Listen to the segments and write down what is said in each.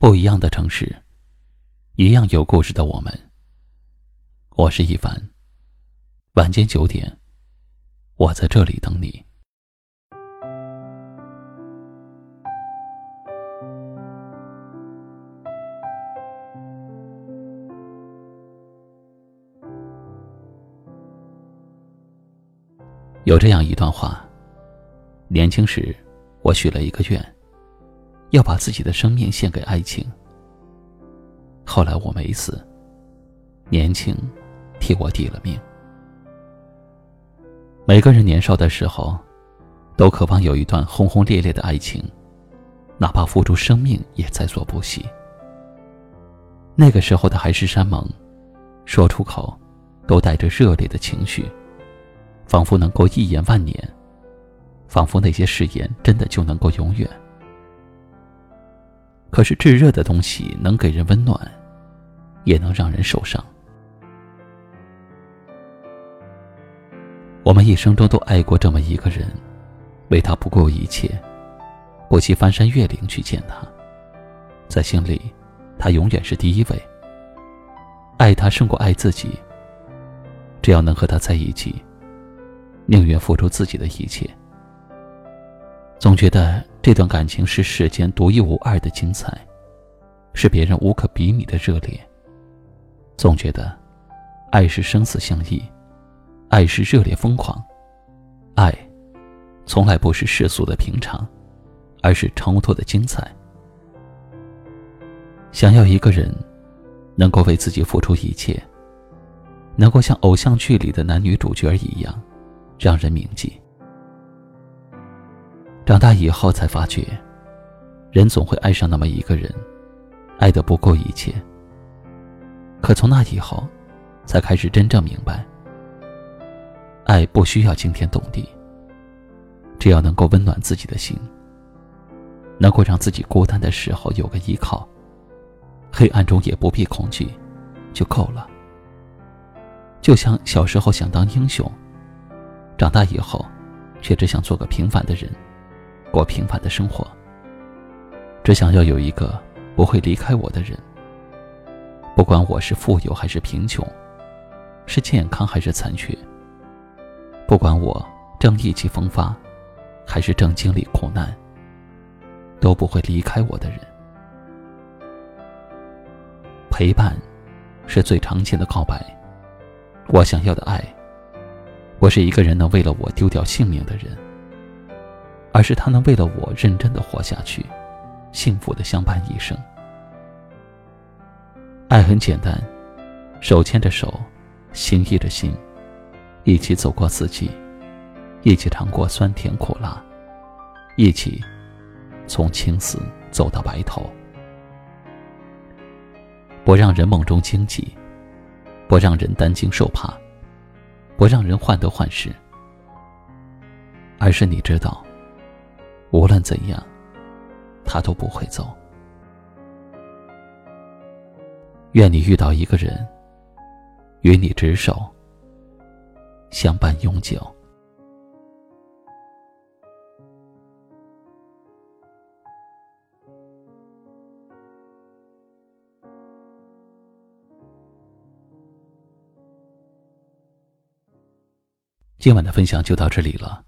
不一样的城市，一样有故事的我们。我是一凡。晚间九点，我在这里等你。有这样一段话：年轻时，我许了一个愿。要把自己的生命献给爱情。后来我没死，年轻替我抵了命。每个人年少的时候，都渴望有一段轰轰烈烈的爱情，哪怕付出生命也在所不惜。那个时候的海誓山盟，说出口都带着热烈的情绪，仿佛能够一言万年，仿佛那些誓言真的就能够永远。可是炙热的东西能给人温暖，也能让人受伤。我们一生中都爱过这么一个人，为他不顾一切，不惜翻山越岭去见他，在心里，他永远是第一位。爱他胜过爱自己。只要能和他在一起，宁愿付出自己的一切。总觉得这段感情是世间独一无二的精彩，是别人无可比拟的热烈。总觉得，爱是生死相依，爱是热烈疯狂，爱，从来不是世俗的平常，而是超脱的精彩。想要一个人，能够为自己付出一切，能够像偶像剧里的男女主角一样，让人铭记。长大以后才发觉，人总会爱上那么一个人，爱得不顾一切。可从那以后，才开始真正明白，爱不需要惊天动地，只要能够温暖自己的心，能够让自己孤单的时候有个依靠，黑暗中也不必恐惧，就够了。就像小时候想当英雄，长大以后，却只想做个平凡的人。过平凡的生活，只想要有一个不会离开我的人。不管我是富有还是贫穷，是健康还是残缺，不管我正意气风发，还是正经历苦难，都不会离开我的人。陪伴，是最常见的告白。我想要的爱，不是一个人能为了我丢掉性命的人。而是他能为了我认真的活下去，幸福的相伴一生。爱很简单，手牵着手，心依着心，一起走过四季，一起尝过酸甜苦辣，一起从青丝走到白头。不让人梦中惊悸，不让人担惊受怕，不让人患得患失，而是你知道。无论怎样，他都不会走。愿你遇到一个人，与你执手，相伴永久。今晚的分享就到这里了。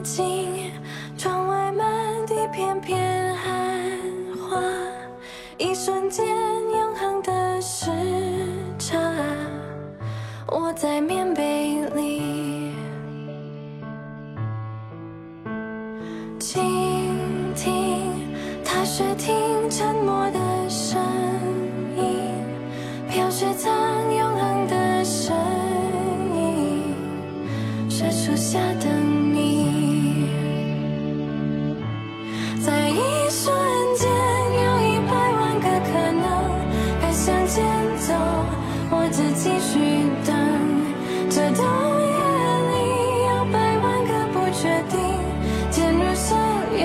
镜，窗外满地片片寒花，一瞬间永恒的时差。我在棉被里倾听，踏雪听沉默的声音，飘雪藏永恒的身影，雪树下的。决定，渐入深夜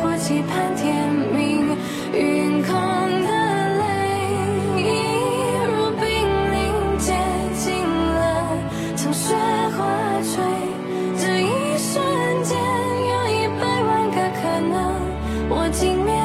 或期盼天明，云空的泪，一如冰凌结晶了，从雪花坠，这一瞬间有一百万个可能，我竟默。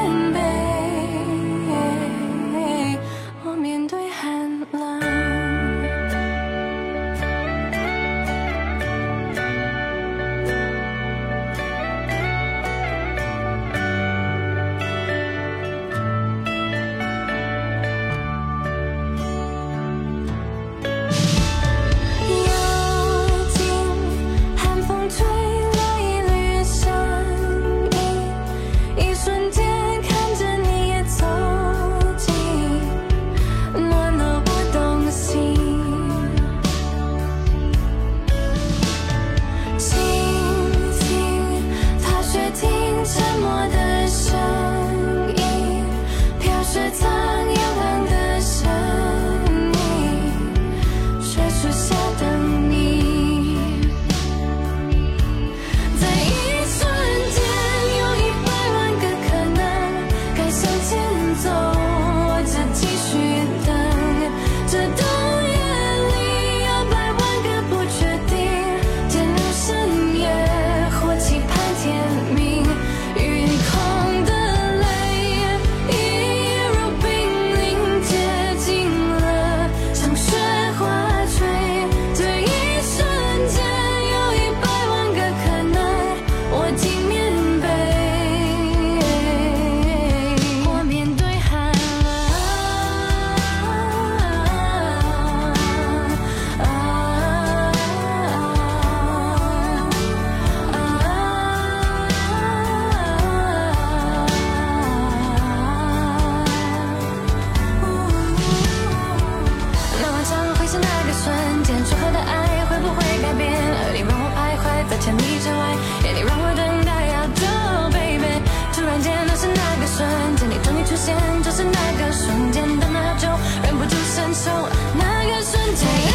从那个瞬间。